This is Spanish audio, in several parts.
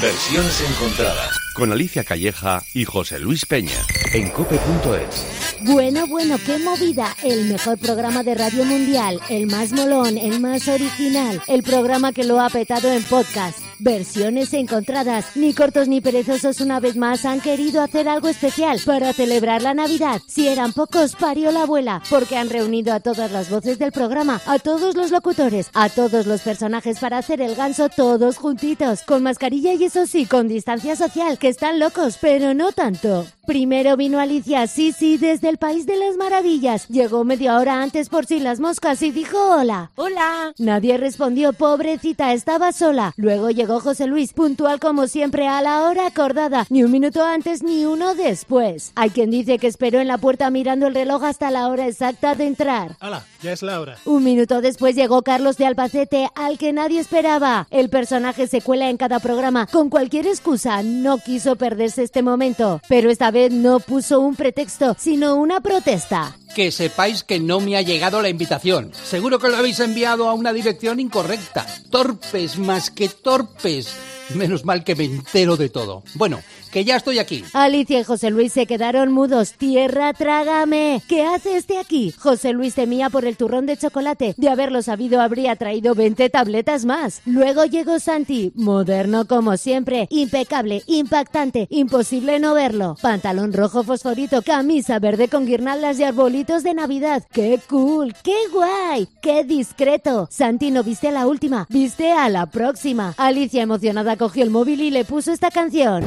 Versiones encontradas. Con Alicia Calleja y José Luis Peña. En cope.es. Bueno, bueno, qué movida. El mejor programa de Radio Mundial. El más molón, el más original. El programa que lo ha petado en podcast. Versiones encontradas. Ni cortos ni perezosos una vez más han querido hacer algo especial para celebrar la Navidad. Si eran pocos, parió la abuela, porque han reunido a todas las voces del programa, a todos los locutores, a todos los personajes para hacer el ganso todos juntitos, con mascarilla y eso sí, con distancia social, que están locos, pero no tanto. Primero vino Alicia, sí, sí, desde el País de las Maravillas. Llegó media hora antes por si las moscas y dijo hola. Hola. Nadie respondió, pobrecita, estaba sola. Luego llegó José Luis, puntual como siempre a la hora acordada, ni un minuto antes ni uno después. Hay quien dice que esperó en la puerta mirando el reloj hasta la hora exacta de entrar. ¡Hala! Ya es la hora. Un minuto después llegó Carlos de Albacete, al que nadie esperaba. El personaje se cuela en cada programa con cualquier excusa. No quiso perderse este momento, pero esta vez no puso un pretexto, sino una protesta. Que sepáis que no me ha llegado la invitación. Seguro que lo habéis enviado a una dirección incorrecta. Torpes más que torpes. Menos mal que me entero de todo. Bueno, que ya estoy aquí. Alicia y José Luis se quedaron mudos. Tierra, trágame. ¿Qué hace este aquí? José Luis temía por el turrón de chocolate. De haberlo sabido, habría traído 20 tabletas más. Luego llegó Santi, moderno como siempre, impecable, impactante, imposible no verlo. Pantalón rojo fosforito, camisa verde con guirnaldas y arbolitos de Navidad. ¡Qué cool! ¡Qué guay! ¡Qué discreto! Santi no viste a la última, viste a la próxima. Alicia emocionada cogió el móvil y le puso esta canción.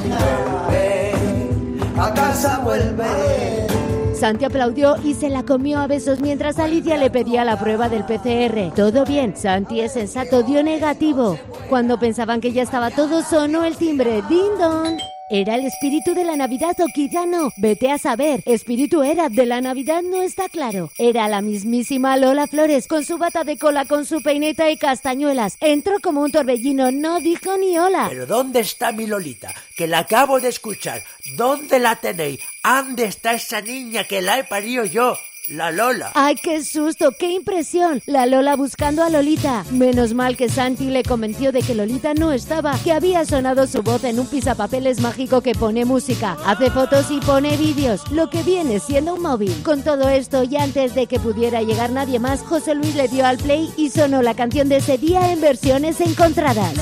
A casa vuelve. Santi aplaudió y se la comió a besos mientras Alicia le pedía la prueba del PCR. Todo bien, Santi es sensato, dio negativo. Cuando pensaban que ya estaba todo, sonó el timbre. ¡Ding dong! ¿Era el espíritu de la Navidad o quizá no? Vete a saber. Espíritu era, de la Navidad no está claro. Era la mismísima Lola Flores, con su bata de cola, con su peineta y castañuelas. Entró como un torbellino, no dijo ni hola. Pero ¿dónde está mi Lolita? Que la acabo de escuchar. ¿Dónde la tenéis? ¿Dónde está esa niña que la he parido yo? La Lola. ¡Ay, qué susto! ¡Qué impresión! La Lola buscando a Lolita. Menos mal que Santi le convenció de que Lolita no estaba, que había sonado su voz en un pisapapeles mágico que pone música, hace fotos y pone vídeos, lo que viene siendo un móvil. Con todo esto, y antes de que pudiera llegar nadie más, José Luis le dio al play y sonó la canción de ese día en versiones encontradas.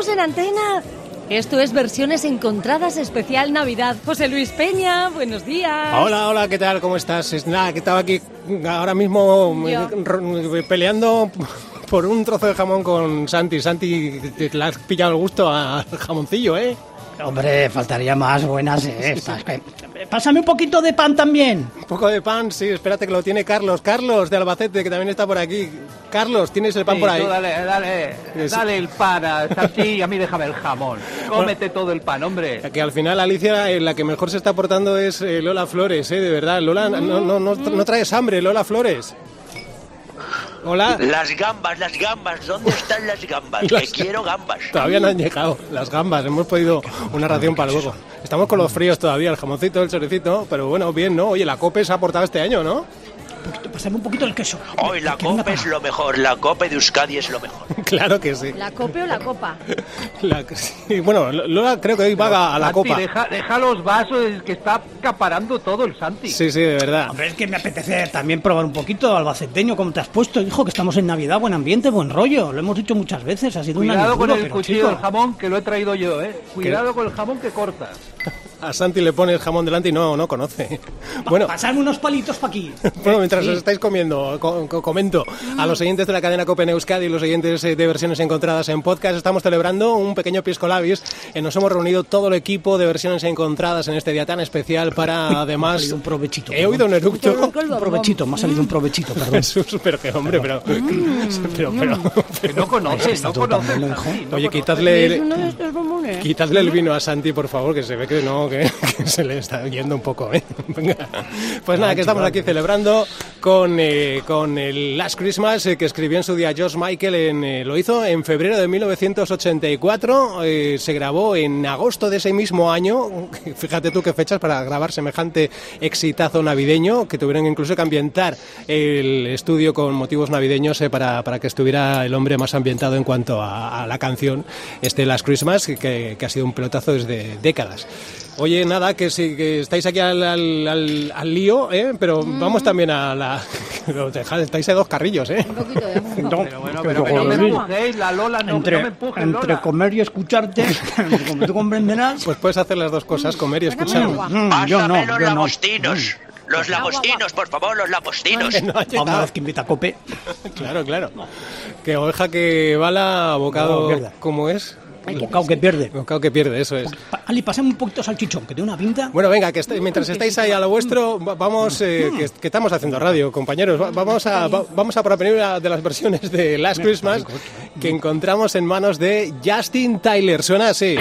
Estamos en antena. Esto es versiones encontradas especial Navidad. José Luis Peña, buenos días. Hola, hola, ¿qué tal? ¿Cómo estás? Es nada, que estaba aquí ahora mismo Yo. eh, peleando por un trozo de jamón con Santi. Santi, te le has pillado el gusto al jamoncillo, ¿eh? Hombre, faltaría más buenas eh, estas. Pásame un poquito de pan también. Un poco de pan, sí, espérate que lo tiene Carlos. Carlos de Albacete, que también está por aquí. Carlos, ¿tienes el pan Sí, por ahí? tú dale, dale, Sí. dale el pan a Santi y a mí déjame el jamón. Cómete todo el pan, hombre. Que al final Alicia, eh, la que mejor se está portando es eh, Lola Flores, ¿eh? De verdad. Lola, no, no, no, no traes hambre, Lola Flores. Hola. Las gambas, las gambas, ¿dónde están las gambas? Las- Que quiero gambas. Todavía no han llegado las gambas, hemos podido una ración para luego. Estamos con los fríos todavía, el jamoncito, el chorecito, pero bueno, bien, ¿no? Oye, la COPE se ha portado este año, ¿no? Pásame un poquito el queso. Hoy la copa es lo mejor, la copa de Euskadi es lo mejor. claro que sí. ¿La cope o la copa? La- sí, bueno, Lola creo que hoy va a la Santi, copa. Deja, deja los vasos, es que está acaparando todo el Santi. Sí, sí, de verdad. Hombre, es que me apetece también probar un poquito albaceteño, como te has puesto, hijo, que estamos en Navidad, buen ambiente, buen rollo. Lo hemos dicho muchas veces, ha sido un año Cuidado con duro, el cuchillo chico, del jamón que lo he traído yo, eh. Cuidado con el jamón que corta. A Santi le pone el jamón delante y no, no conoce. Bueno, Pasarme unos palitos para aquí. bueno mientras os estáis comiendo, co- co- comento a los oyentes de la cadena Copen Euskadi y los oyentes eh, de versiones encontradas en podcast, estamos celebrando un pequeño pisco labis. Eh, nos hemos reunido todo el equipo de versiones encontradas en este día tan especial para ha además... salido un provechito. He oído un eructo. Un provechito, me ha salido un provechito, perdón. Pero que hombre, pero... pero, pero- Que no conoces, Está no conoces. Oye, quitadle, quitadle el vino a Santi, por favor, que se ve que no, que, que se le está yendo un poco, ¿eh? Pues nada, que estamos aquí celebrando con, eh, con el Last Christmas eh, que escribió en su día George Michael, en, eh, lo hizo en febrero de 1984, eh, se grabó en agosto de ese mismo año, fíjate tú qué fechas para grabar semejante exitazo navideño, que tuvieron incluso que ambientar el estudio con motivos navideños eh, para, para que estuviera el hombre más ambientado en cuanto a, a la canción, este Last Christmas, que, que ha sido un pelotazo desde décadas. Oye, nada, que sí, que estáis aquí al, al, al- al lío, ¿eh? pero vamos también a la... pero dejad, estáis a dos carrillos, ¿eh? Un poquito de No, Pero bueno, pero que no me empujéis, la Lola, no, entre, no me empujes, entre Lola. comer y escucharte, como tú comprenderás, Pues puedes hacer las dos cosas, comer y escuchar. mm, yo no, yo no. lagostinos. Los lagostinos, por favor, los lagostinos. No ha A que invita a Cope, Claro, claro. Que oveja que bala, bocado. ¿cómo es? El bocado que pierde. Bocado que pierde, eso es. Ali, pásame un poquito salchichón, que tiene una pinta. Bueno, venga, que estáis- mientras estáis ahí a lo vuestro, va- vamos, eh, que, que estamos haciendo radio, compañeros. Va- vamos a, va- vamos a proponer una de las versiones de Last Christmas que encontramos en manos de Justin Tyler. Suena así.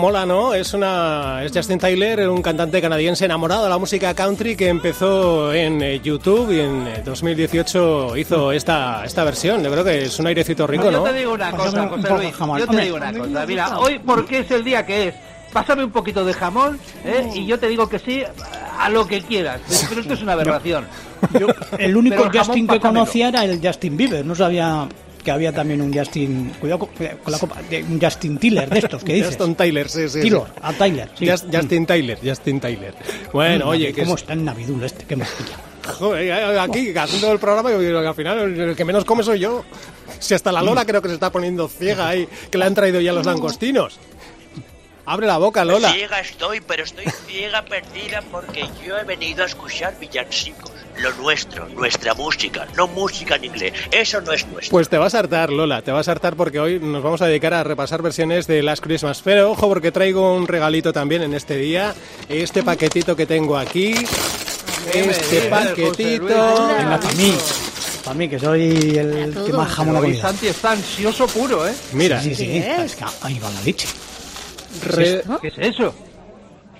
Mola, ¿no? Es una es Justin Tyler, un cantante canadiense enamorado de la música country que empezó en eh, YouTube y en eh, 2018 hizo esta esta versión. Yo creo que es un airecito rico, Yo ¿no? te digo una Pásame cosa, José Luis. jamón. Yo te digo una cosa. Mira, hoy porque es el día que es. Pásame un poquito de jamón ¿eh? y yo te digo que sí a lo que quieras. Pero esto es una aberración. Yo, el único jamón, Justin que conocía era el Justin Bieber, no sabía que había también un Justin, cuidado con, con la copa, de- un Justin Tiller de estos, que dices? Justin Tyler, sí, sí. sí. Taylor, a Tyler, sí. Just- Justin Tyler, Justin Tyler. Bueno, Mm, oye, que ¿Cómo es- está el Navidul este? Qué maravilla. Joder, aquí haciendo el programa, yo digo que al final el que menos come soy yo. Si hasta la Lola creo que se está poniendo ciega ahí, que le han traído ya los langostinos. Abre la boca, Lola. Ciega estoy, pero estoy ciega perdida porque yo he venido a escuchar villancicos. Lo nuestro, nuestra música, no música en inglés. Eso no es nuestro. Pues te vas a hartar, Lola, te vas a hartar porque hoy nos vamos a dedicar a repasar versiones de Last Christmas. Pero ojo porque traigo un regalito también en este día. Este paquetito que tengo aquí. Este paquetito. Venga, para mí. Para mí, que soy el que más jamón ha comido. Santi está ansioso puro, ¿eh? Mira, Sí, sí, sí. ¿Qué es? Es que ahí va la leche. re- ¿Qué es eso?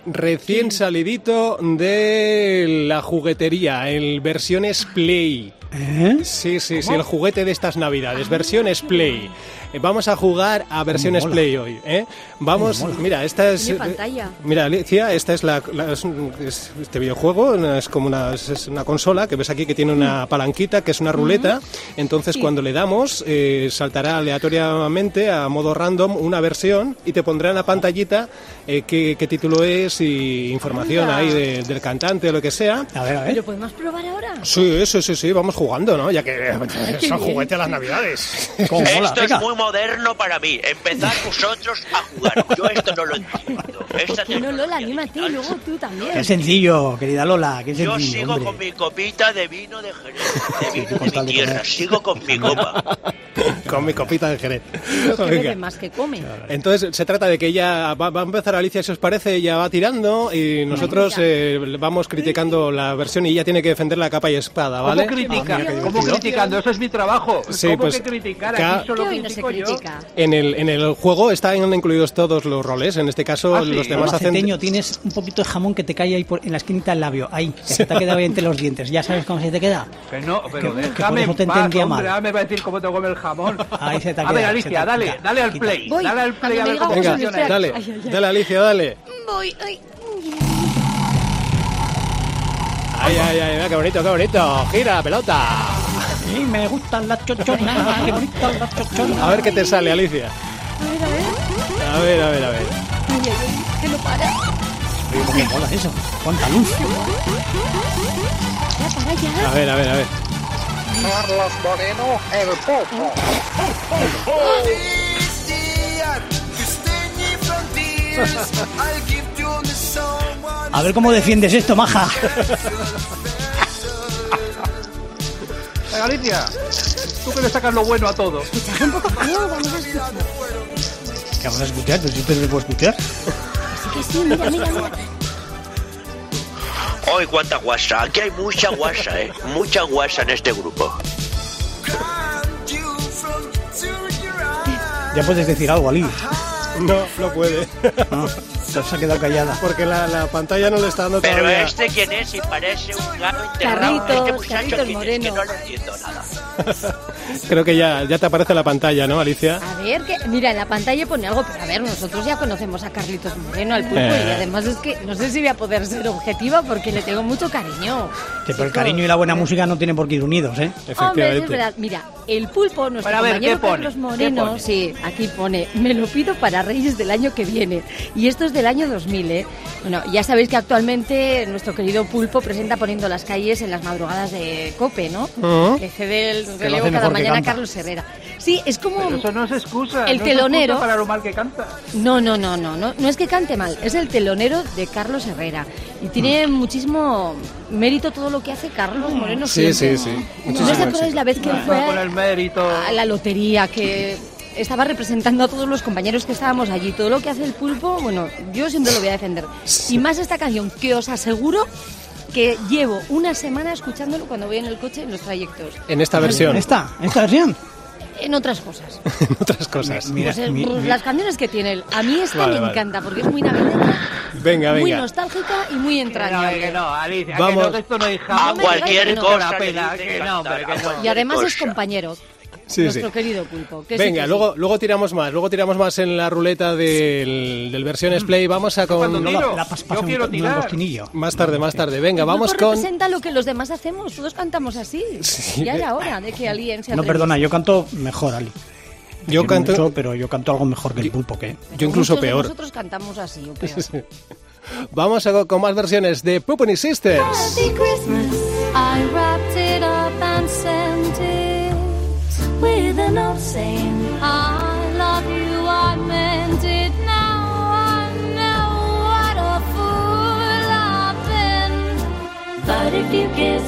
Recién salidito de la juguetería, el versiones Play. ¿Eh? Sí, sí, sí, el juguete de estas navidades, versiones Play. Eh, Vamos a jugar a versiones mola. Play hoy, ¿eh? Vamos, mira, esta es... Pantalla. Mira, Alicia, esta es la, la- es es este videojuego, es como una, es- es una consola que ves aquí que tiene una palanquita, que es una ruleta. Entonces, Sí. cuando le damos, eh, saltará aleatoriamente a modo random una versión y te pondrá en la pantallita eh, qué, qué título es y información Anda. ahí de- del cantante o lo que sea. A ver, a ver. ¿Pero podemos probar ahora? Sí, sí, sí, sí, vamos jugando, ¿no? Ya que son bien. juguete a las navidades. Esto Venga. es muy moderno para mí. Empezad vosotros a jugar. Yo esto no lo entiendo. Esta no, Lola, anímate, luego tú también. Qué sencillo, querida Lola. Qué Yo sencillo, sigo hombre. con mi copita de vino de Jerez, de vino de mi tierra. comer. Sigo con mi copa. Con mi copita de Jerez. Que más que come. Entonces se trata de que ella va, va a empezar Alicia, si os parece, ella va tirando y nosotros eh, vamos criticando la versión y ella tiene que defender la capa y espada, ¿vale? ¿Cómo critica? ¿Cómo criticando? Eso es mi trabajo. Sí, ¿Cómo pues, que criticar? ca- Aquí solo Que hoy no se critico yo. critica. En el, en el juego están incluidos todos los roles, en este caso Ah, sí. los demás hacen... Albaceteño, tienes un poquito de jamón que te cae ahí por- en la esquinita del labio. Ahí, que se te ha quedado ahí entre los dientes. ¿Ya sabes cómo se te queda? Que no, pero Que- que déjame eso te paz, hombre, mal. me va a decir cómo te come el jamón. Ahí se te ha A ver, quedado, se te Alicia, dale, dale al play. Dale al play a ver cómo funciona. dale, dale Alicia, dale. Voy, ay. Ay, ay, ay, mira qué bonito, qué bonito. Gira la pelota. Sí, me gustan las chochonas. Qué bonitas las chochonas. A ver qué te sale, Alicia. A ver, a ver. A ver, a ver, a ver. Ay, ay, ay, que no para. Oye, ¿Cómo mola eso? ¿Cuánta luz? Ya, para ya. A ver, a ver, a ver. A ver cómo defiendes esto, maja. Venga, Alicia, tú que le sacas lo bueno a todo. Escuchad un poco feo, vamos a escuchar. ¿Qué vamos a escuchar? Pues siempre se puede escuchar. Así que sí, mira, mira, mira. ¡Ay, cuánta guasa! Aquí hay mucha guasa, ¿eh? Mucha guasa en este grupo. Ya puedes decir algo, Ali. No, no puede. No, se ha quedado callada. Porque la, la pantalla no le está dando Pero todavía. este, ¿quién es? Y parece un gato enterrado. Carlitos, este muchacho, Carlitos ¿quién es? Moreno. Que no lo entiendo nada. Creo que ya, ya te aparece la pantalla, ¿no, Alicia? A ver, que, mira, en la pantalla pone algo, pero a ver, nosotros ya conocemos a Carlitos Moreno, al pulpo, Eh. y además es que no sé si voy a poder ser objetiva porque le tengo mucho cariño. Sí, pero el cariño y la buena música no tienen por qué ir unidos, ¿eh? Hombre, Efectivamente. es verdad. Mira, el pulpo, nuestro Pero a ver, compañero ¿qué pone? Carlos ¿Qué Moreno, pone? sí, aquí pone, me lo pido para Reyes del año que viene. Y esto es del año 2000, ¿eh? Bueno, ya sabéis que actualmente nuestro querido pulpo presenta poniendo las calles en las madrugadas de COPE, ¿no? Ujú. Que cede el relevo cada mañana a. Carlos Herrera. Sí, es como... Pero eso no es excusa. El no telonero. Es para lo mal que canta. No, no, no, no, no, no es que cante mal, es el telonero de Carlos Herrera. Y tiene muchísimo mérito todo lo que hace Carlos Moreno Sí, siempre. sí, sí. ¿No os acordáis la vez que él fue Ah, con el mérito. a la lotería, que estaba representando a todos los compañeros que estábamos allí? Todo lo que hace el pulpo, bueno, yo siempre lo voy a defender. Y más esta canción, que os aseguro que llevo una semana escuchándolo cuando voy en el coche en los trayectos. En esta versión. ¿En esta? ¿En esta versión? En otras cosas. en otras cosas. Mira, Pues, mi- mi- las canciones que tiene él. A mí esta Vale, me vale. encanta porque es muy navideña, Venga, muy venga. nostálgica y muy Que no, entrañable. que no, Alicia, Vamos. que no, que esto no hay A cualquier cosa Y además es compañero. Sí, nuestro sí. querido pulpo. que sí, Venga, que sí. luego, luego tiramos más, luego tiramos más en la ruleta del, del versiones Play. Vamos a con... tiro, La pas- yo un- quiero un tirar. langostinillo. Más tarde, más tarde. Venga, vamos pulpo con... representa lo que los demás hacemos. Todos cantamos así. Sí. Ya era hora de que alguien se No, perdona, yo canto mejor, Ali. Yo canto... mucho, pero yo canto algo mejor que el pulpo, ¿qué? Yo incluso Muchos de peor. Nosotros cantamos así o peor. Vamos a, con más versiones de Puppony Sisters. Happy Christmas. a note saying, I love you, I meant it now. I know what a fool I've been. But if you kiss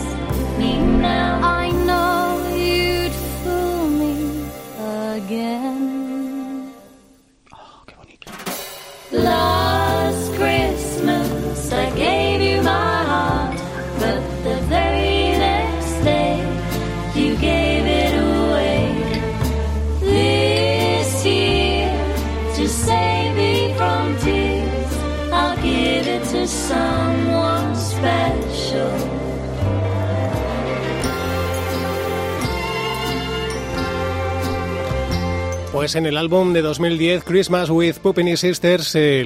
me now, Pues en el álbum de 2010, Christmas with Pupini Sisters, eh,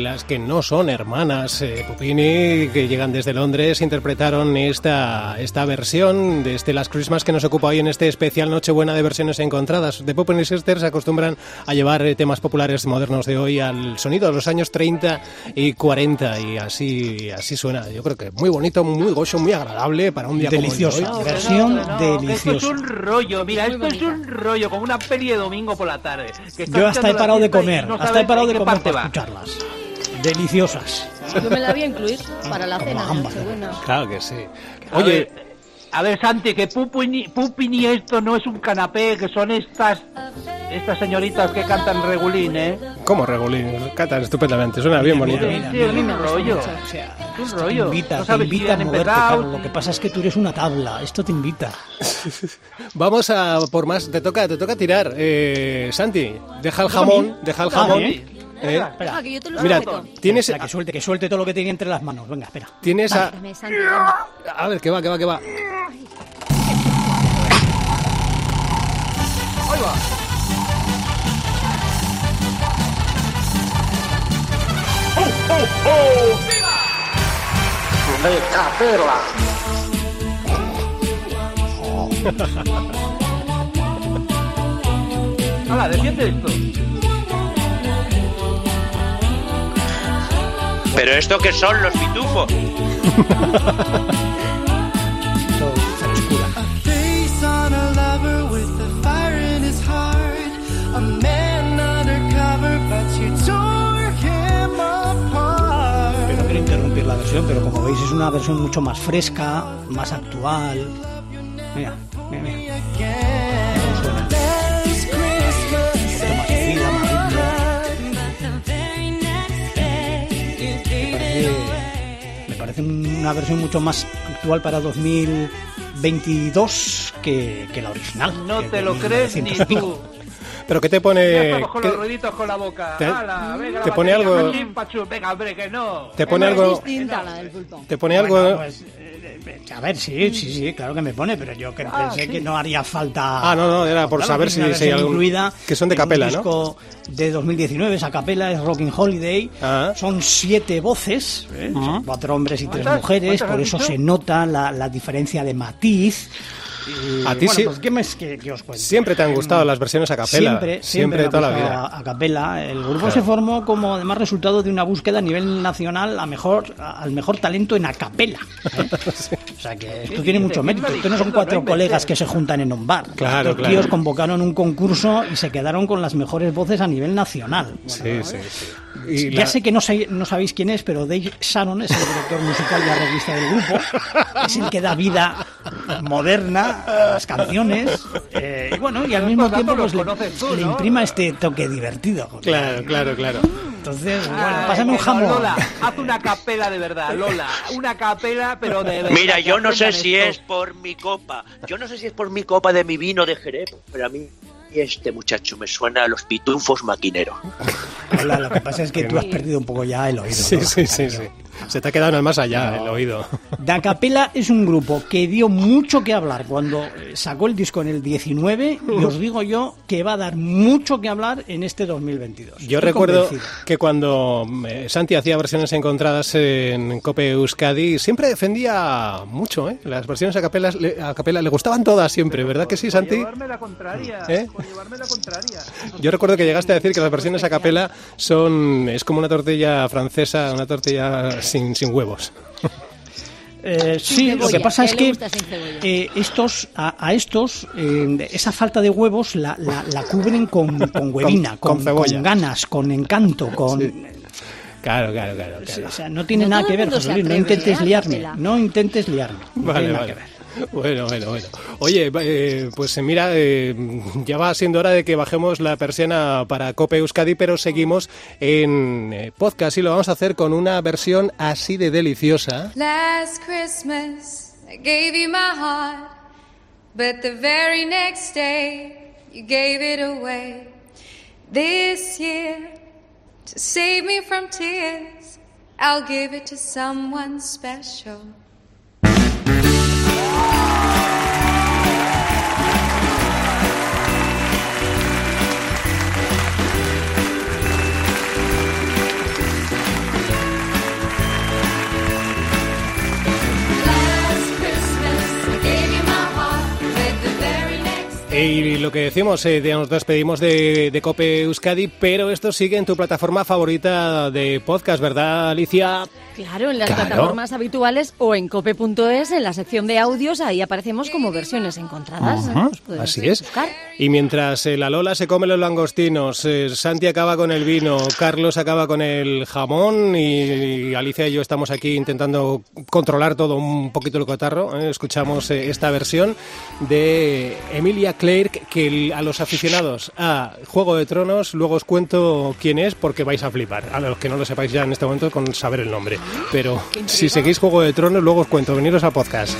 las que no son hermanas eh, Pupini, que llegan desde Londres, interpretaron esta, esta versión de este Last Christmas que nos ocupa hoy en este especial Nochebuena de versiones encontradas. De Pupini Sisters se acostumbran a llevar eh, temas populares modernos de hoy al sonido de los años 30 y 40 y así, así suena. Yo creo que muy bonito, muy gozo, muy agradable para un día Deliciosa, como hoy. versión No, que Esto es deliciosa. un rollo, mira, esto es un rollo, como una peli de domingo por la tarde. que estás Yo hasta he parado de comer, no hasta he parado de comer para va. escucharlas. Deliciosas. Yo me la voy a incluir para la cena ambas. Claro que sí. A Oye, ver, a ver, Santi, que Pupini, Pupini esto no es un canapé, que son estas estas señoritas que cantan regulín, ¿eh? ¿cómo Regulín? Cantan estupendamente, suena bien bonito. Sí, es un rollo. O sea, un esto te rollo. invita, No te si invita a moverte, Carlos. Lo que pasa es que tú eres una tabla. Esto te invita. Vamos a por más. Te toca, te toca tirar. Eh, Santi, deja el jamón, deja el Ah, jamón. ¿eh? Eh, Espera. Que yo te lo Mira, tienes, Espera, que suelte, que suelte todo lo que tiene entre las manos. Venga, espera. tienes a, dame. a ver, que va, que va, que va. Hala, defiende esto. ¿Pero esto qué son los pitufos? No quiero interrumpir la versión, pero como veis es una versión mucho más fresca, más actual. Mira, mira, mira. Parece una versión mucho más actual para 2022 que, que la original. No que te lo crees ni 1900 y pico. tú. Pero ¿qué te pone? con qué- los ruiditos con la boca. te- Hala, venga, te la pone batería, algo-. Venga, hombre, que no. te pone algo? distinta la del pulpo. Te pone algo? Pues, a ver, sí, sí, sí, claro que me pone, pero yo que pensé que no haría falta. Ah, no, no, era por Claro, saber si- si hay algún- incluida que son de un capela, ¿no? disco de 2019, esa capela es Rocking Holiday. Ah. Son siete voces, ¿eh? Son cuatro hombres y tres mujeres, ¿Cuántas por eso se nota la, la diferencia de matiz. Y, A ti bueno, sí- pues, ¿qué, más que, que os cuento? Siempre te han gustado las versiones a capela. Siempre, siempre, siempre, de toda la me vida. A, a capela. El grupo se formó como además resultado de una búsqueda a nivel nacional a mejor, a- al mejor talento en a capela. ¿eh? O sea que esto tiene mucho mérito. Esto no son cuatro colegas que se juntan en un bar. Claro, Estos claro. tíos convocaron un concurso y se quedaron con las mejores voces a nivel nacional. Sí, sí, sí. Y Ya la- sé que no, sé- no sabéis quién es, pero Dave Shannon es el director musical y arreglista del grupo. Es el que da vida moderna a las canciones. eh, y bueno, y al mismo tiempo pues, le, los conoces tú, le ¿no? imprima este toque divertido. Claro, claro, claro. Entonces, Ay, bueno, pásame un no, jamón. Lola, haz una capela de verdad, Lola. Una capela, pero de verdad. Mira, yo no sé si esto. es por mi copa. Yo no sé si es por mi copa de mi vino de Jerez, pero a mí este muchacho me suena a los pitufos maquineros. Hola, lo que pasa es que tú has perdido un poco ya el oído. Sí, ¿no? sí, sí, sí. Se te ha quedado en el más allá el oído. Da Capella es un grupo que dio mucho que hablar cuando sacó el disco en el 19 y os digo yo que va a dar mucho que hablar en este 2022. Yo Estoy recuerdo convencido. que cuando eh, Santi hacía versiones encontradas en Cope Euskadi, siempre defendía mucho ¿eh? las versiones a capela, le, a capela. Le gustaban todas siempre, ¿verdad que sí, Por Santi? llevarme la contraria. ¿Eh? Por llevarme la contraria. Yo recuerdo que llegaste a decir que las versiones a capela son es como una tortilla francesa, una tortilla sin, sin huevos. Eh, sí, lo cebolla, que pasa que es que eh, estos a, a estos eh, esa falta de huevos la, la- la cubren con, con huevina, Con- con con, cebolla. con ganas, con encanto, con Claro, claro, claro. claro. O sea, no tiene No nada que ver, José Luis, no intentes liarme, no intentes liarme. No Vale, tiene nada vale. que ver. Bueno, bueno, bueno. Oye, eh, pues eh, mira, eh, ya va siendo hora de que bajemos la persiana para Cope Euskadi, pero seguimos en eh, podcast y lo vamos a hacer con una versión así de deliciosa. Last Christmas, I gave you my heart, but the very next day, you gave it away. This year, to save me from tears, I'll give it to someone special. Y lo que decimos, eh, nos despedimos de, de Cope Euskadi, pero esto sigue en tu plataforma favorita de podcast, ¿verdad, Alicia? Claro, en las Claro. plataformas habituales o en cope.es, en la sección de audios, ahí aparecemos como versiones encontradas. Nos podemos así es. buscar. Y mientras eh, la Lola se come los langostinos, eh, Santi acaba con el vino, Carlos acaba con el jamón y, y Alicia y yo estamos aquí intentando controlar todo un poquito el cotarro, eh, escuchamos eh, esta versión de Emilia Clarke que el- a los aficionados a Juego de Tronos luego os cuento quién es porque vais a flipar. A los que no lo sepáis ya en este momento con saber el nombre. Pero si seguís Juego de Tronos luego os cuento, veniros a podcast.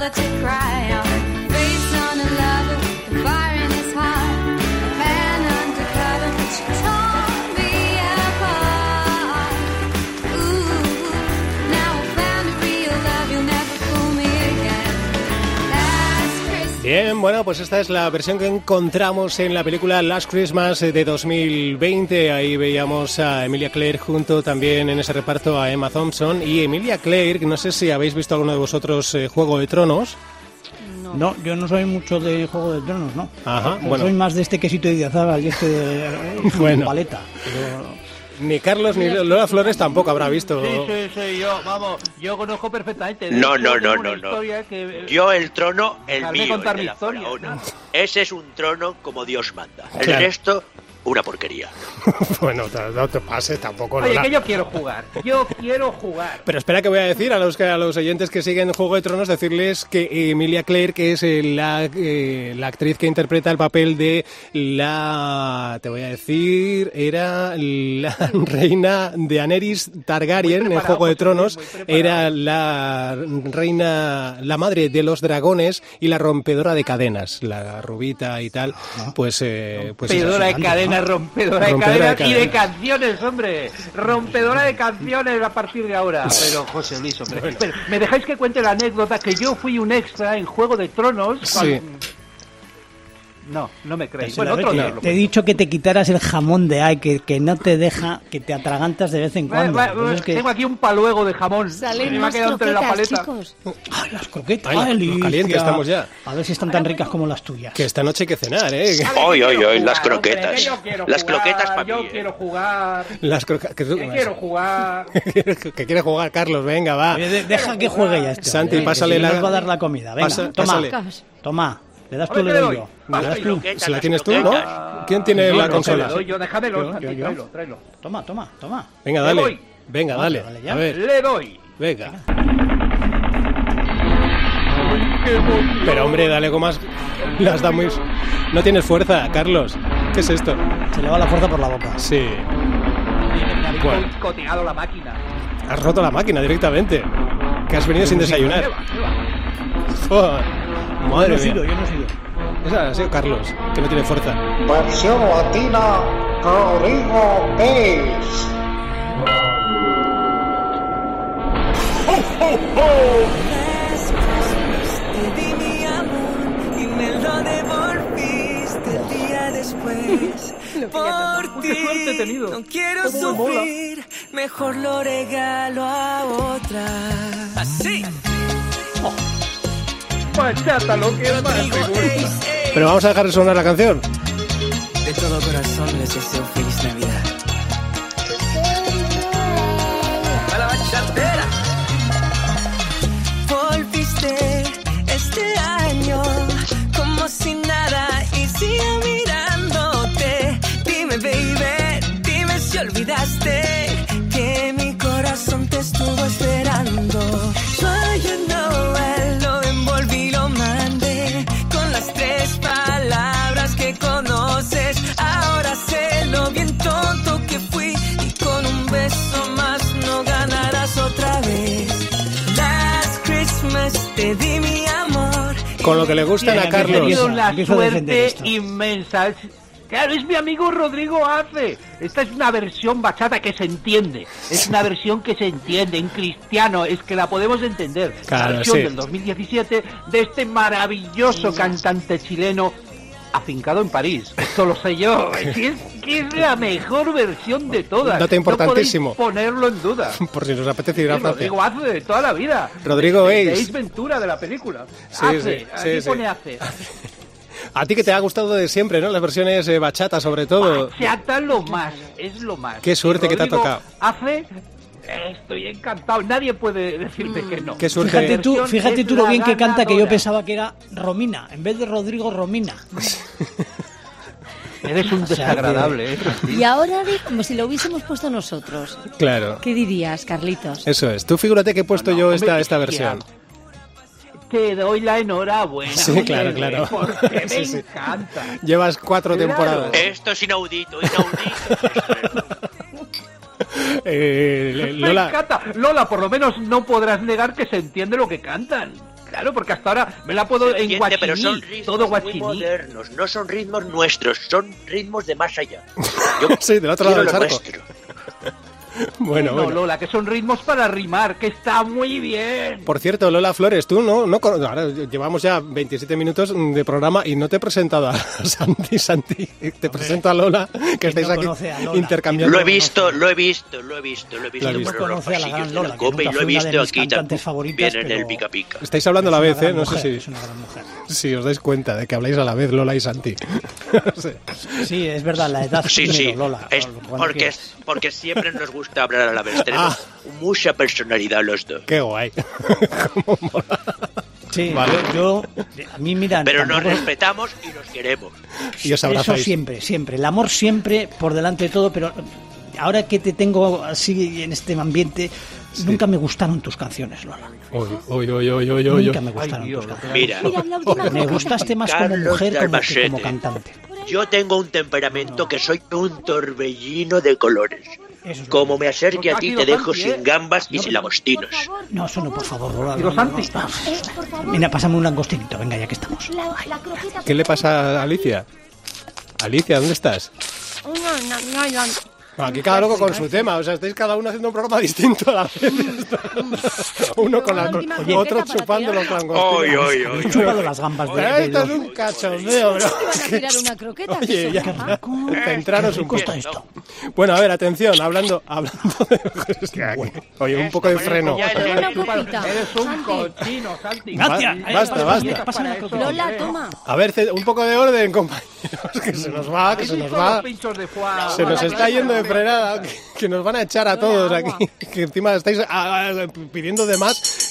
Shoulder to cry on. Face on a lover Bien, bueno, pues esta es la versión que encontramos en la película Last Christmas eh, de 2020. Ahí veíamos a Emilia Clarke junto también en ese reparto a Emma Thompson. Y Emilia Clarke, no sé si habéis visto alguno de vosotros eh, Juego de Tronos. No, yo no soy mucho de Juego de Tronos, ¿no. Ajá, bueno. Soy más de este quesito de Idiazábal y este de Bueno. paleta. pero- Ni Carlos ni Lola Flores tampoco habrá visto. Sí, sí, sí, yo, vamos, yo conozco perfectamente. No, hecho, no, no, no, no. que- Yo el trono, el Dejarme mío, contar el de la historia. Ese es un trono como Dios manda. El Claro. resto, una porquería. bueno, no, te pases tampoco, Oye, Lola. que yo quiero jugar. Yo quiero jugar. Pero espera que voy a decir a los que a los oyentes que siguen Juego de Tronos decirles que Emilia Clarke es eh, la, eh, la actriz que interpreta el papel de la te voy a decir era la reina de Daenerys Targaryen en Juego de Tronos era la reina la madre de los dragones y la rompedora de cadenas la rubita y tal pues eh, pues es rompedora de cadenas, rompedora de Rompedora de cadenas y de canciones, hombre. Rompedora de canciones a partir de ahora. Pero, José Luis, hombre. Pero, ¿Me dejáis que cuente la anécdota que yo fui un extra en Juego de Tronos? Sí. No, no me creéis. Pero, Bueno, otro te- día lo te he dicho que te quitaras el jamón de ay, que, que no te deja, que te atragantas de vez en Va- cuando. va- Pues es que- Tengo aquí un paluego de jamón. Salen me ha quedado entre la paleta. chicos. Ay, las croquetas. Ay, caliente estamos ya. A ver si están tan ricas como las tuyas. Que esta noche hay que cenar, ¿eh? Hoy, hoy, hoy, las croquetas. que yo quiero Las jugar, croquetas para Yo mí. quiero jugar. Las croquetas. Que, quiero jugar. que quiere jugar, Carlos, venga, va. Oye, de- deja que juegue ya este. Santi, pásale la- nos va a dar la comida. Venga, toma. Toma. ¿Le das tú le ¿qué doy le yo? doy? ¿Le das tú? croquetas, Si la tienes tú. ¿no? ¿Quién tiene la consola? te doy yo, déjamelo, Yo, Santi, yo, yo. tráelo, tráelo. Toma, toma, toma. Venga, Le dale. Venga, dale. A ver, Le doy. venga. Pero hombre, dale con más. Las da muy. No tienes fuerza, Carlos. ¿Qué es esto? Se le va la fuerza por la boca. Sí. Bueno. la máquina. Has roto la máquina directamente. Que has venido sin desayunar. ¿Qué Joder. Yo no Madre he sido, mía. yo no he sido. Esa ha sido Carlos, que no tiene fuerza. Versión latina, Rodrigo Pérez. Te di mi amor y me lo devolviste el día después. Por ti no quiero sufrir, mejor lo regalo a otra. Así. Bachata, lo que es más. Pero vamos a dejar de sonar la canción. De todo corazón les deseo feliz Navidad. A la bachatera. Volviste este año como si nada y sigo mirándote. Dime, baby, dime si olvidaste que mi corazón te estuvo esperando. Con lo que le gustan a Bien, He Carlos. tenido Empiezo- una empiezo a defender suerte inmensa. Claro, es mi amigo Rodrigo Ace. Esta es una versión bachata que se entiende. Es una versión que se entiende en cristiano. Es que la podemos entender. Claro, la versión sí. del 2017 de este maravilloso cantante chileno afincado en París. Esto lo sé yo. Que es, que es la mejor versión de todas. Dato importantísimo. No ponerlo en duda. Por si nos apetece ir a Francia. Rodrigo Ace de toda la vida. Rodrigo Ace. Ventura de la película. Sí, Ace, sí, aquí sí, pone Ace. A ti que te ha gustado de siempre, ¿no? Las versiones eh, bachata, sobre todo. Bachata lo más, es lo más. Qué suerte que te ha tocado. Hace, estoy encantado. Nadie puede decirme que no. Fíjate tú, fíjate tú lo bien que canta que yo pensaba que era Romina, en vez de Rodrigo Romina. Eres un desagradable, ¿eh? Y ahora, como si lo hubiésemos puesto nosotros. Claro. ¿Qué dirías, Carlitos? Eso es. Tú figúrate que he puesto No, no, yo esta, esta versión. Te doy la enhorabuena. Sí, claro, claro. Porque Sí, me sí. encanta. Llevas cuatro Claro. temporadas. Esto es inaudito, inaudito. Eh, Me Lola, encanta. Lola, por lo menos no podrás negar que se entiende lo que cantan. Claro, porque hasta ahora me la puedo en Entiende, guachiní, pero son ritmos todo muy modernos, no son ritmos nuestros, son ritmos de más allá. Yo Sí, del otro lado del charco. nuestro. bueno, no, bueno. Lola, que son ritmos para rimar, que está muy bien. Por cierto, Lola Flores, tú no, no, ahora llevamos ya 27 minutos de programa y no te he presentado a Santi, Santi, te presento a Lola, que estáis no aquí intercambiando. Lo he visto, lo he visto, lo he visto, lo he visto Lo has visto. por los Conoce a la de la Lola, que copa y lo he visto aquí también favoritas, en el pero- pica pica. Estáis hablando a la Es vez, ¿eh? No mujer, sé Es una gran mujer. si, si os dais cuenta de que habláis a la vez Lola y Santi. Sí. Sí, es verdad, la edad Sí, primero, sí, Lola. es porque, porque siempre nos gusta hablar a la vez. Tenemos mucha personalidad los dos. Qué guay. Sí, Vale. yo, a mí mira, Pero nos tampoco- respetamos y nos queremos. Y os Eso siempre, siempre. El amor siempre por delante de todo, pero ahora que te tengo así en este ambiente, nunca me gustaron tus canciones, Lola. Uy, uy, uy. Nunca me gustaron tus canciones. Mira, Mira, Me gustaste más como mujer como que como cantante. yo tengo un temperamento que soy un torbellino de colores. Eso es Como me acerque a ti, te dejo Santi, ¿eh? sin gambas y sin lagostinos. No, eso no, por favor. Eh, Mira, pásame un langostinito, venga, ya que estamos. la, la croqueta. ¿Qué le pasa a Alicia? Alicia, ¿dónde estás? No, no, no, no. Aquí cada loco con su tema, o sea, estáis cada uno haciendo un programa distinto a la vez. Uno con la, con- Oye. otro chupando los langostinos. Oy, oy, oy, He chupado las gambas de, Esto es un cachondeo, bro. Te van a tirar una croqueta. Oye, ya, centraros un poco. esto. Bueno, a ver, atención, hablando, hablando de... Oye, un poco de freno. Eres, un cochino, Santi. Basta, basta. Lola, toma. A ver, un poco de orden, compañeros, que se nos va, que se nos va. Se nos está yendo de frenada, que, que nos van a echar a todos aquí, que encima estáis ah, ah, pidiendo de más.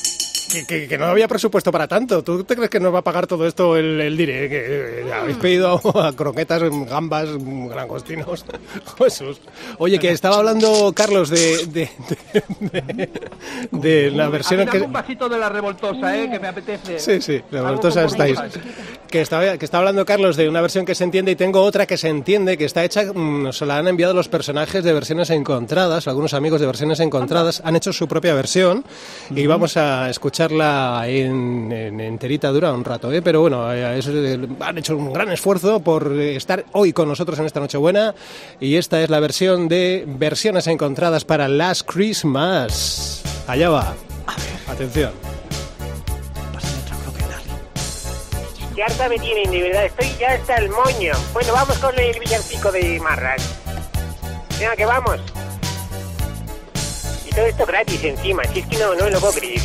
Que, que- que no había presupuesto para tanto. ¿Tú te crees que nos va a pagar todo esto el, el dire? Que eh, habéis pedido a croquetas, gambas, langostinos. Jesús. Oye, que estaba hablando Carlos de, de, de- de- de la versión A que... un vasito de la revoltosa, eh, que me apetece. Sí, sí, Algo revoltosa estáis. Que estaba, que está hablando Carlos de una versión que se entiende y tengo otra que se entiende, que está hecha, mm, nos la han enviado los personajes de versiones encontradas, algunos amigos de versiones encontradas han hecho su propia versión y vamos a escucharla en, en enterita, dura un rato, ¿eh? pero bueno, eh, es, eh, han hecho un gran esfuerzo por eh, estar hoy con nosotros en esta Nochebuena y esta es la versión de versiones encontradas para Last Christmas. Allá va. Atención. Qué harta me tienen, de verdad. Estoy ya hasta el moño. Bueno, vamos con el villancico de Marras. Venga, que vamos. Y todo esto gratis encima. Si es que no, no lo puedo creer.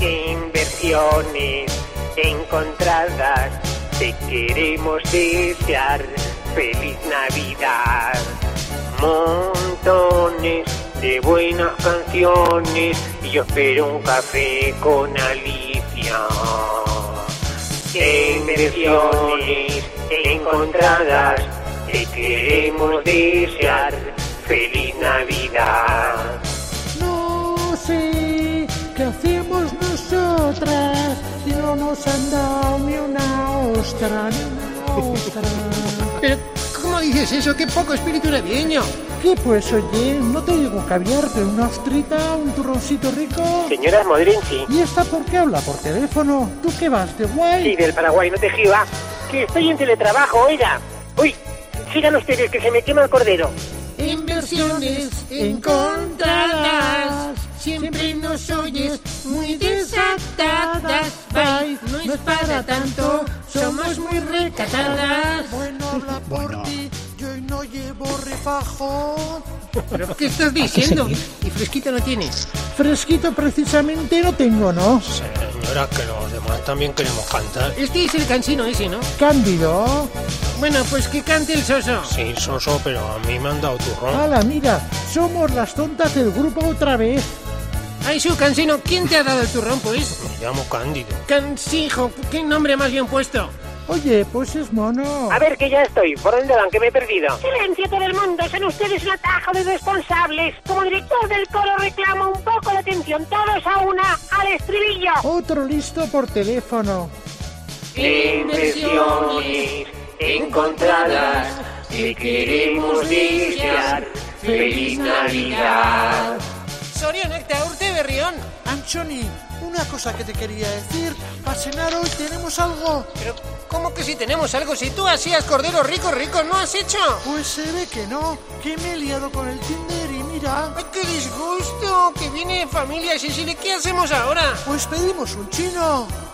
En versiones encontradas te queremos desear feliz Navidad. Montones de buenas canciones y yo espero un café con Alicia. En versiones encontradas te queremos desear feliz Navidad. No sé qué hacemos nosotras si no nos han dado ni una ostra, ni una ostra. Pero, ¿cómo dices eso? ¡Qué poco espíritu navideño! ¿Qué pues, oye? No te digo caviar, pero una ostrita, un turroncito rico. Señora Modrenzi. ¿Y esta por qué habla? ¿Por teléfono? ¿Tú qué vas, de guay? Sí, del Paraguay, no te giba. Que estoy en teletrabajo, oiga. Uy, sigan ustedes que se me quema el cordero. En versiones encontradas, siempre nos oyes muy desatadas. Bye, no es para tanto, somos muy recatadas. Bueno, habla por ti, yo hoy no llevo refajo. ¿Pero qué estás diciendo? ¿Y fresquito no tienes? Fresquito precisamente no tengo, ¿no? Señora, que los demás también queremos cantar. Este es el cansino ese, ¿no? Cándido. Bueno, pues que cante el soso. Sí, soso, pero a mí me han dado turrón. Hala, mira, somos las tontas del grupo otra vez. Ay, su cansino, ¿quién te ha dado el turrón, pues? Me llamo Cándido. Cansijo, ¿qué nombre más bien puesto? Oye, pues es mono. A ver, que ya estoy. ¿Por dónde van? Que me he perdido. Silencio todo el mundo. Son ustedes un atajo de responsables. Como director del coro reclamo un poco de atención. Todos a una, al estribillo. Otro listo por teléfono. En versiones encontradas te queremos desear feliz Navidad. Sorionek te urte berrión. Anchoni, una cosa que te quería decir. Para cenar hoy tenemos algo. Pero, ¿cómo que si tenemos algo? Si tú hacías cordero rico, rico, ¿no has hecho? Pues se ve que no, que me he liado con el Tinder y mira. ¡Ay, qué disgusto! Que viene familia Sicily. ¿Qué hacemos ahora? Pues pedimos un chino.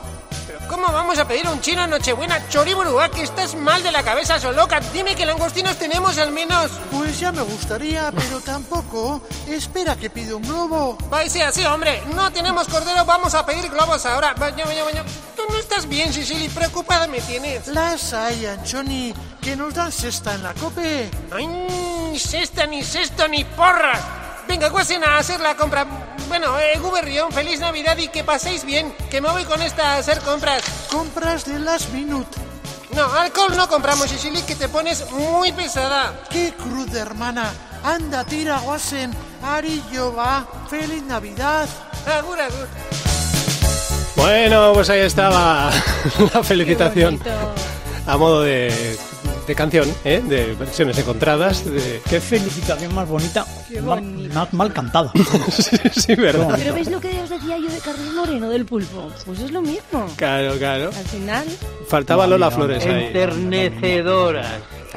¿Pero cómo vamos a pedir un chino en Nochebuena? Choriburúa, que estás mal de la cabeza, Soloca. Dime que langostinos tenemos al menos. Pues ya me gustaría, pero tampoco. Espera que pido un globo. Va, sí, así, hombre. No tenemos cordero, vamos a pedir globos ahora. Baño, baño, baño. Tú no estás bien, Sicily. Preocupada me tienes. Las hay, Anchoni, que nos dan cesta en la cope. Ay, ni cesta, ni cesto, ni porras. Venga, guasen a hacer la compra. Bueno, eh, Guberrión, feliz Navidad y que paséis bien. Que me voy con esta a hacer compras. Compras de last minute. No, alcohol no compramos, Sicily, que te pones muy pesada. ¡Qué cruda, hermana! Anda, tira, guasen. Arillo va. ¡Feliz Navidad! Agur, agur. Bueno, pues ahí estaba la felicitación a modo de, de canción, ¿eh? de versiones encontradas. De... Qué felicitación más bonita. Qué Mal, bonito. mal- cantada. sí, sí, verdad. Pero ¿ves lo que os decía yo de Carlos Moreno del pulpo? Pues es lo mismo. Claro, claro. Al final, Faltaba Lola Flores ahí. Enternecedoras.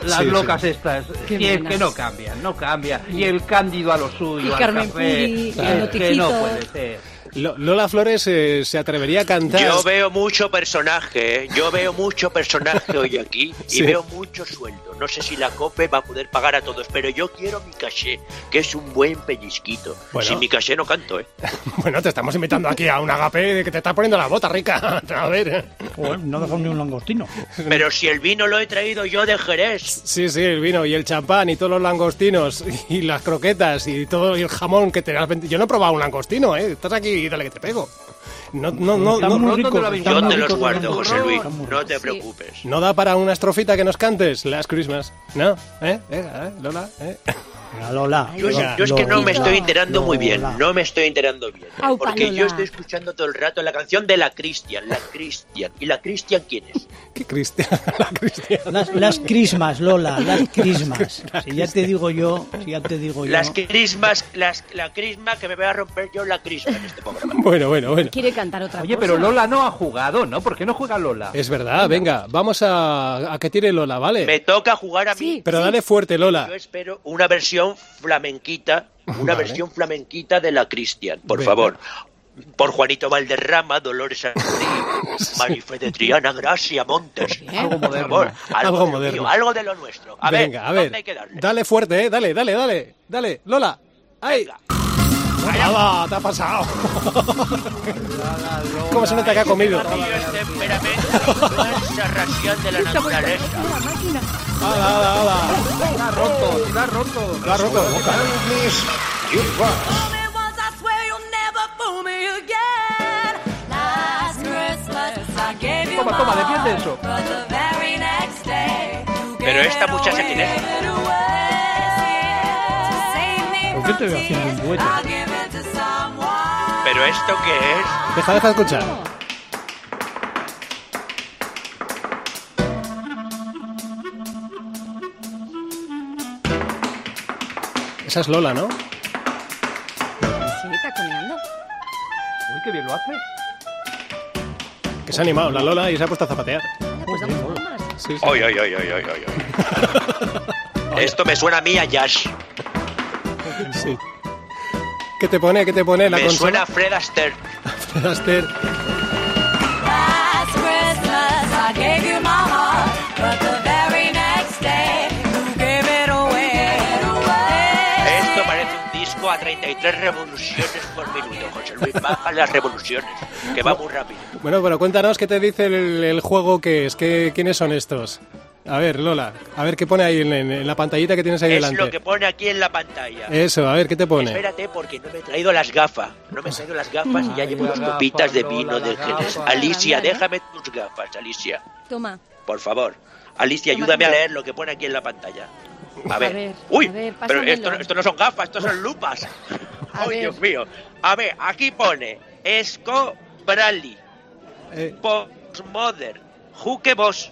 Las Sí, sí. locas estas, Qué si es que no cambian, no cambian. Y el Cándido a lo suyo, Y al Carmen café, Puri, el que no puede ser. Lo- Lola Flores eh, se atrevería a cantar. Yo veo mucho personaje, ¿eh? yo veo mucho personaje hoy aquí y Sí. veo mucho sueldo. No sé si la COPE va a poder pagar a todos, pero yo quiero mi caché, que es un buen pellizquito. Bueno. Sin mi caché no canto, ¿eh? Bueno, te estamos invitando aquí a un agape de que te está poniendo la bota, rica. A ver. Joder, no dejo ni un langostino. Pero si el vino lo he traído yo de Jerez. Sí, sí, el vino y el champán y todos los langostinos y las croquetas y todo y el jamón que te has vendido. Yo no he probado un langostino, ¿eh? Estás aquí y dale que te pego. No, no, no, no, no- rico, Yo te los guardo, José. Luis, no te preocupes. ¿No da para una estrofita que nos cantes? Last Christmas. ¿No? ¿Eh? ¿Eh? ¿Eh? ¿Lola? ¿Eh? Lola. Yo, es que no me estoy enterando muy bien, no me estoy enterando bien. Porque yo estoy escuchando todo el rato la canción de la Christian, la Christian. ¿Y la Christian quién es? ¿Qué Cristian? La Cristian. Las, las crismas, Lola, las crismas. Si ya te digo yo, si ya te digo yo. Las crismas, las, la crisma que me voy a romper yo la crisma en este programa. Bueno, bueno, bueno. Quiere cantar otra Oye, cosa. pero Lola no ha jugado, ¿no? ¿Por qué no juega Lola? Es verdad, venga, vamos a, a que tire Lola, ¿vale? Me toca jugar a mí. Sí. Pero dale fuerte, Lola. Yo espero una versión flamenquita, una Vale. versión flamenquita de la Cristian, por Venga. favor. Por Juanito Valderrama, Dolores Arcoí, Marife de Triana, Gracia Montes. Algo moderno. favor, algo, Algo de lo moderno. mío, algo de lo nuestro. A venga, ver, a ver. ¿dónde hay que darle? Dale fuerte, ¿eh? Dale, dale, dale. Dale, Lola. ¡Ay! Venga. ¡Nada! ¡Te ha pasado! ¿Cómo se nota que ha comido? Temperamento, de la naturaleza. ¡Hala, hala, hala! Está roto, roto. Ha roto la boca. Toma, toma, defiende eso. Pero esta muchacha quién es? ¿Por qué te voy haciendo un dueto? ¿Pero esto qué es? Deja, deja de escuchar. Esa es Lola, ¿no? Sí, taconeando. Uy, qué bien lo hace. Que se ha animado la Lola y se ha puesto a zapatear. Pues damos palmas. Sí, sí. Oy, oy, oy, oy, oy, oy, oy. Esto me suena a mí a Yash. Sí. ¿Qué te pone? ¿Qué te pone la Me consola? suena Fred Astaire. Astaire. It away. Esto parece un disco a 33 revoluciones por minuto, José Luis. Baja las revoluciones, que va muy rápido. Bueno, pero cuéntanos qué te dice el, el juego que es. ¿Qué, ¿Quiénes son estos? A ver, Lola, a ver qué pone ahí en, en- en la pantallita que tienes ahí Es delante. lo que pone aquí en la pantalla. Eso, a ver, ¿qué te pone? Espérate, porque no me he traído las gafas. No me he traído las gafas y ya llevo las dos copitas de vino Lola, del Jerez. Alicia, déjame tus gafas, Alicia. Toma. Por favor. Alicia, Toma, ayúdame a leer lo que pone aquí en la pantalla. A A ver. Uy, a ver, pero esto, esto no son gafas, esto son lupas. A Ay, ver. Dios mío. A ver, aquí pone Esco Bradley, Eh, Postmodern, Boss, Scott-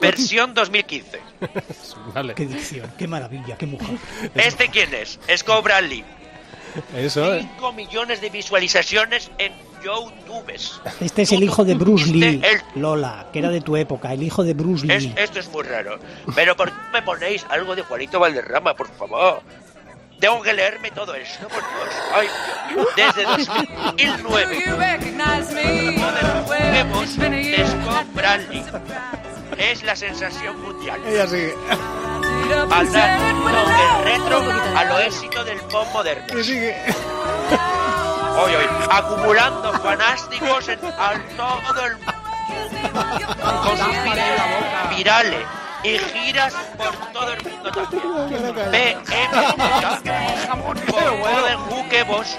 versión 2015. Vale, Qué dicción, qué maravilla, qué mujer. ¿Este quién es? Esco Bradley. eso. eh. 5 millones de visualizaciones en YouTube. Este es el hijo de Bruce Lee, el- Lola, que era de tu época, el hijo de Bruce Es- Lee. esto es muy raro. Pero ¿por qué me ponéis algo de Juanito Valderrama, por favor? Tengo que leerme todo esto, por Dios. Ay, desde 2009. You recognize Es la sensación mundial. Ella sigue. Al dar un toque retro a lo éxito del pop moderno. Y sigue. Hoy, hoy, acumulando fanáticos en al todo el con sus videos virales y giras por todo el mundo también. BM Modern Juquebos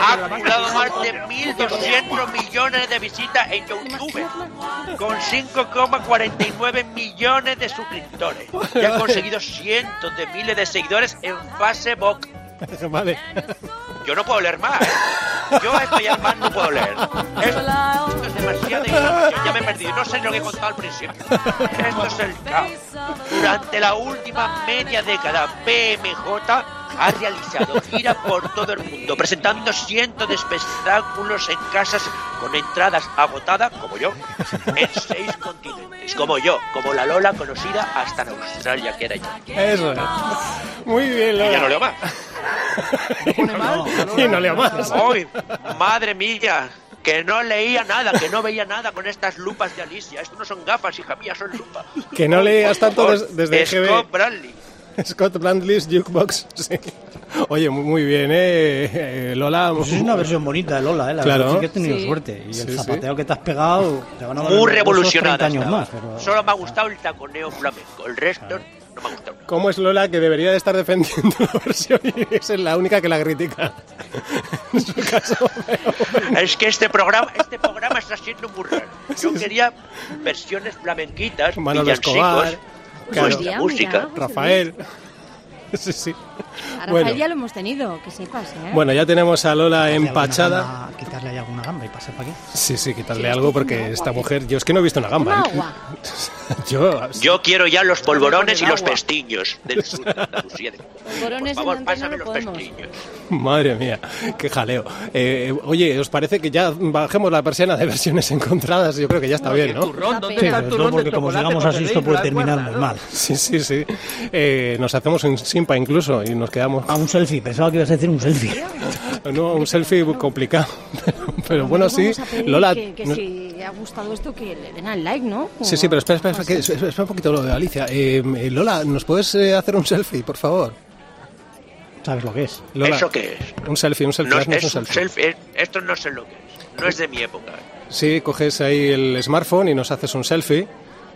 ha acumulado más de 1.200 millones de visitas en YouTube con 5,49 millones de suscriptores y ha conseguido cientos de miles de seguidores en Facebook. Vale. Yo no puedo leer más. Yo esto ya más no puedo leer. Esto es demasiada información, ya me he perdido. No sé lo que he contado al principio. Esto es el caos. Durante la última media década, PMJ ha realizado gira por todo el mundo, presentando cientos de espectáculos en casas con entradas agotadas, como yo, en seis continentes. Como yo, como la Lola conocida hasta en Australia, que era yo. Eso es. Muy bien, Y ya Lola. no leo más. Y no leo más. ¡Ay, madre mía! Que no leía nada, que no veía nada con estas lupas de Alicia. Esto no son gafas, hija mía, son lupas. Que no leías tanto des- desde Scott GB. Bradley. Scott Bradley's Jukebox. Sí. Oye, muy, bien, ¿eh? Eh, Lola. Pues es una versión bonita de Lola, ¿eh? La Claro. verdad sí que has tenido Sí. suerte. Y Sí, el sí. zapateo que te has pegado te van a doler Muy revolucionada. 30 años estaba. más. Pero... Solo me ha gustado el taconeo flamenco. El resto no me ha gustado. ¿Cómo es Lola que debería de estar defendiendo la versión y es la única que la critica? En su caso, Es que este programa, este programa está siendo muy raro. Yo quería versiones flamenquitas, Manolo villancicos, Escobar, claro. nuestra música. Rafael. Sí, sí. A Rafael Bueno. ya lo hemos tenido, que sepas, ¿eh? Bueno, ya tenemos a Lola empachada. gamba- Quitarle ahí alguna gamba y pasar para aquí. Sí, sí, quitarle algo porque esta mujer. Yo es que no he visto una gamba. Toma ¿eh? agua. Yo. Yo quiero ya los polvorones y los agua. pestiños del sur de Andalucía. Polvorones Por favor, pásame no los podemos. pestiños. Madre mía, qué jaleo. Eh, oye, ¿os parece que ya bajemos la persiana de versiones encontradas? Yo creo que ya está bien, ¿no? turrón? ¿Dónde Sí, está el pero turrón no, porque como así esto puede ¿Lo terminar muy mal. Sí, sí, sí. Eh, nos hacemos un simpa incluso y nos quedamos. A un selfie, pensaba que ibas a decir un selfie. No, un selfie complicado. Pero bueno, sí. Lola. que, que no- si ha gustado esto, que le den al like, ¿no? Sí, sí, pero espera, espera, espera, que- espera, espera un poquito lo de Alicia. Eh, eh, Lola, ¿nos puedes eh, hacer un selfie, por favor? ¿Sabes lo que es? Lola, ¿Eso qué es? Un selfie, un selfie, No, es un un selfie. selfie. es- Esto no sé lo que es. No es de mi época. Sí, coges ahí el smartphone y nos haces un selfie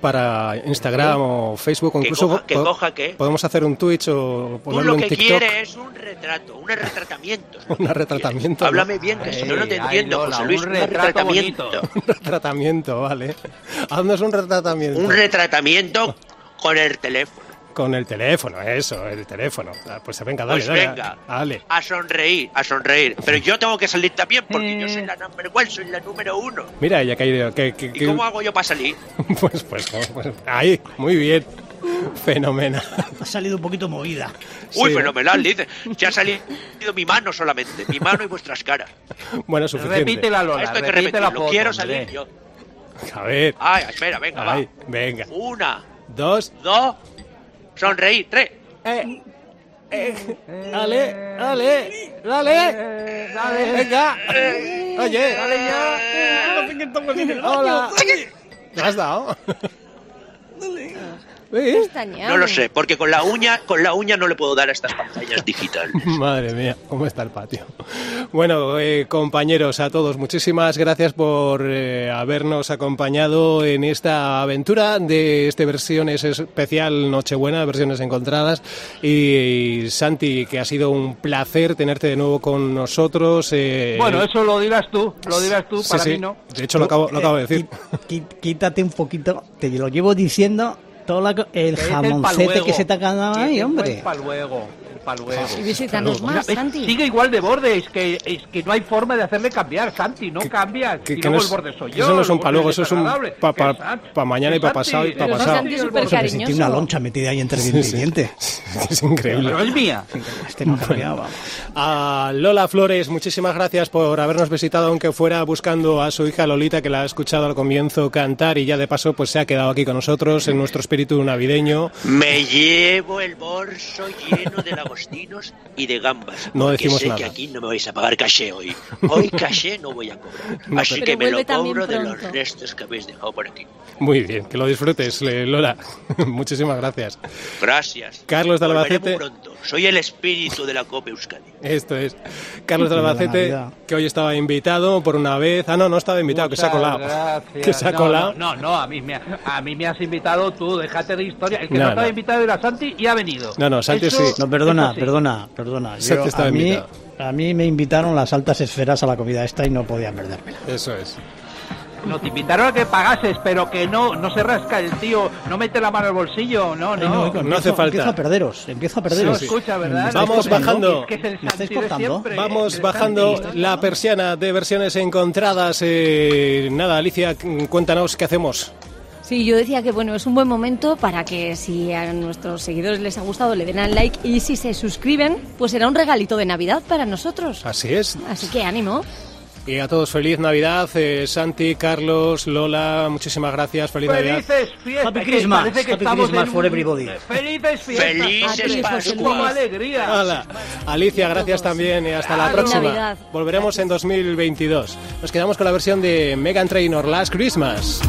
para Instagram o Facebook o Que incluso coja- que coja qué. podemos hacer un Twitch o Tú ponerlo lo en que TikTok. quieres es un retrato, un retratamiento. Un retratamiento. ¿no? Háblame bien, que si no, no te Ay, entiendo, Lola, José Luis. un retratamiento. Un retratamiento, vale. Haznos un retratamiento. Un retratamiento con el teléfono. Con el teléfono, eso, el teléfono. Ah, Pues venga, dale, Pues dale. venga. Dale. A sonreír, a sonreír. Pero yo tengo que salir también porque yo soy la number one, soy la número uno. Mira, ella que ha ido. Que, que- ¿Y que- cómo hago yo para salir? pues, pues, pues, ahí, muy bien. Fenomenal. Ha salido un poquito movida. Uy, Sí. fenomenal, dice. Se ha salido mi mano solamente, mi mano y vuestras caras. Bueno, suficiente. Repítela, Lola, Esto hay que repite la foto, Quiero hombre. salir yo. A ver. Ay, espera, venga, va. venga. Una, Dos. dos, sonreír, tres. Dale, dale, dale. Dale, venga. Oye. Dale ya. Hola. ¿Lo has dado? ¿Ves? No lo sé, porque con la uña, con la uña no le puedo dar a estas pantallas digitales. Madre mía, ¿cómo está el patio? Bueno, eh, compañeros, a todos, muchísimas gracias por eh, habernos acompañado en esta aventura de este versiones especial Nochebuena, versiones encontradas. Y, Santi, que ha sido un placer tenerte de nuevo con nosotros. eh, Bueno, eso lo dirás tú, lo dirás tú, sí, para sí. mí no. De hecho, lo acabo, lo acabo de decir. Quítate un poquito, te lo llevo diciendo, todo la el jamoncete que se te ha quedado ahí, hombre. Para luego, para luego. Visítanos más, Mira, Santi. Sigue igual de borde, es que, es que no hay forma de hacerle cambiar, Santi, no cambias. Que, y que luego no el es, borde soy que yo. eso no es un luego eso es un desagradable. pa, pa- Que mañana y que pa pasado y Santi, pa pero pasado. Santi es súper tiene una loncha metida ahí entre diente y diente. Es increíble. Pero es mía. Este no vamos. A Lola Flores, muchísimas gracias por habernos visitado, aunque fuera buscando a su hija Lolita, que la ha escuchado al comienzo cantar y ya de paso pues se ha quedado aquí con nosotros en nuestro espíritu navideño. Me llevo el bolso lleno de lagostinos y de gambas. No porque decimos sé nada. que aquí no me vais a pagar caché hoy. Hoy caché no voy a cobrar. No, Así que me lo cobro de los restos que habéis dejado por aquí. Muy bien, que lo disfrutes, eh, Lola. muchísimas gracias. Gracias. Carlos de Albacete. pronto. Soy el espíritu de la Copa Euskadi. Esto es. Carlos de Albacete, que hoy estaba invitado por una vez. Ah, no, no estaba invitado, que se ha colado. gracias. Que se ha No, colado. No, no, no, a, mí me, ha- a mí me has invitado tú, déjate de historia. El que No, no, estaba no. invitado era Santi y ha venido. No, no, Santi Eso- sí. No, perdona, sí. perdona, perdona. Yo- Santi estaba a, mí, invitado. a mí me invitaron las altas esferas a la comida esta y no podía perdérmela. Eso es. No, te invitaron a que pagases, pero que no, no se rasca el tío, no mete la mano al bolsillo, no, Ay, no. no empiezo- hace falta. Empiezo a perderos, empiezo a No perderos. escucha, ¿verdad? ¿Me estáis Vamos bajando. Es que es siempre. Vamos bajando Santi. la persiana de versiones encontradas. Eh, nada, Alicia, cuéntanos qué hacemos. Sí, yo decía que bueno, es un buen momento para que si a nuestros seguidores les ha gustado le den al like y si se suscriben, pues será un regalito de Navidad para nosotros. Así es. Así que ánimo. Y a todos feliz Navidad. Eh, Santi, Carlos, Lola, muchísimas gracias. Feliz Navidad. Felices fiestas. Happy que Christmas, parece que Happy Christmas for everybody. Felices fiestas. Felices. Hala. Alicia, gracias también y hasta la próxima. Navidad. Volveremos en 2022. Nos quedamos con la versión de Megan Trainor, Last Christmas.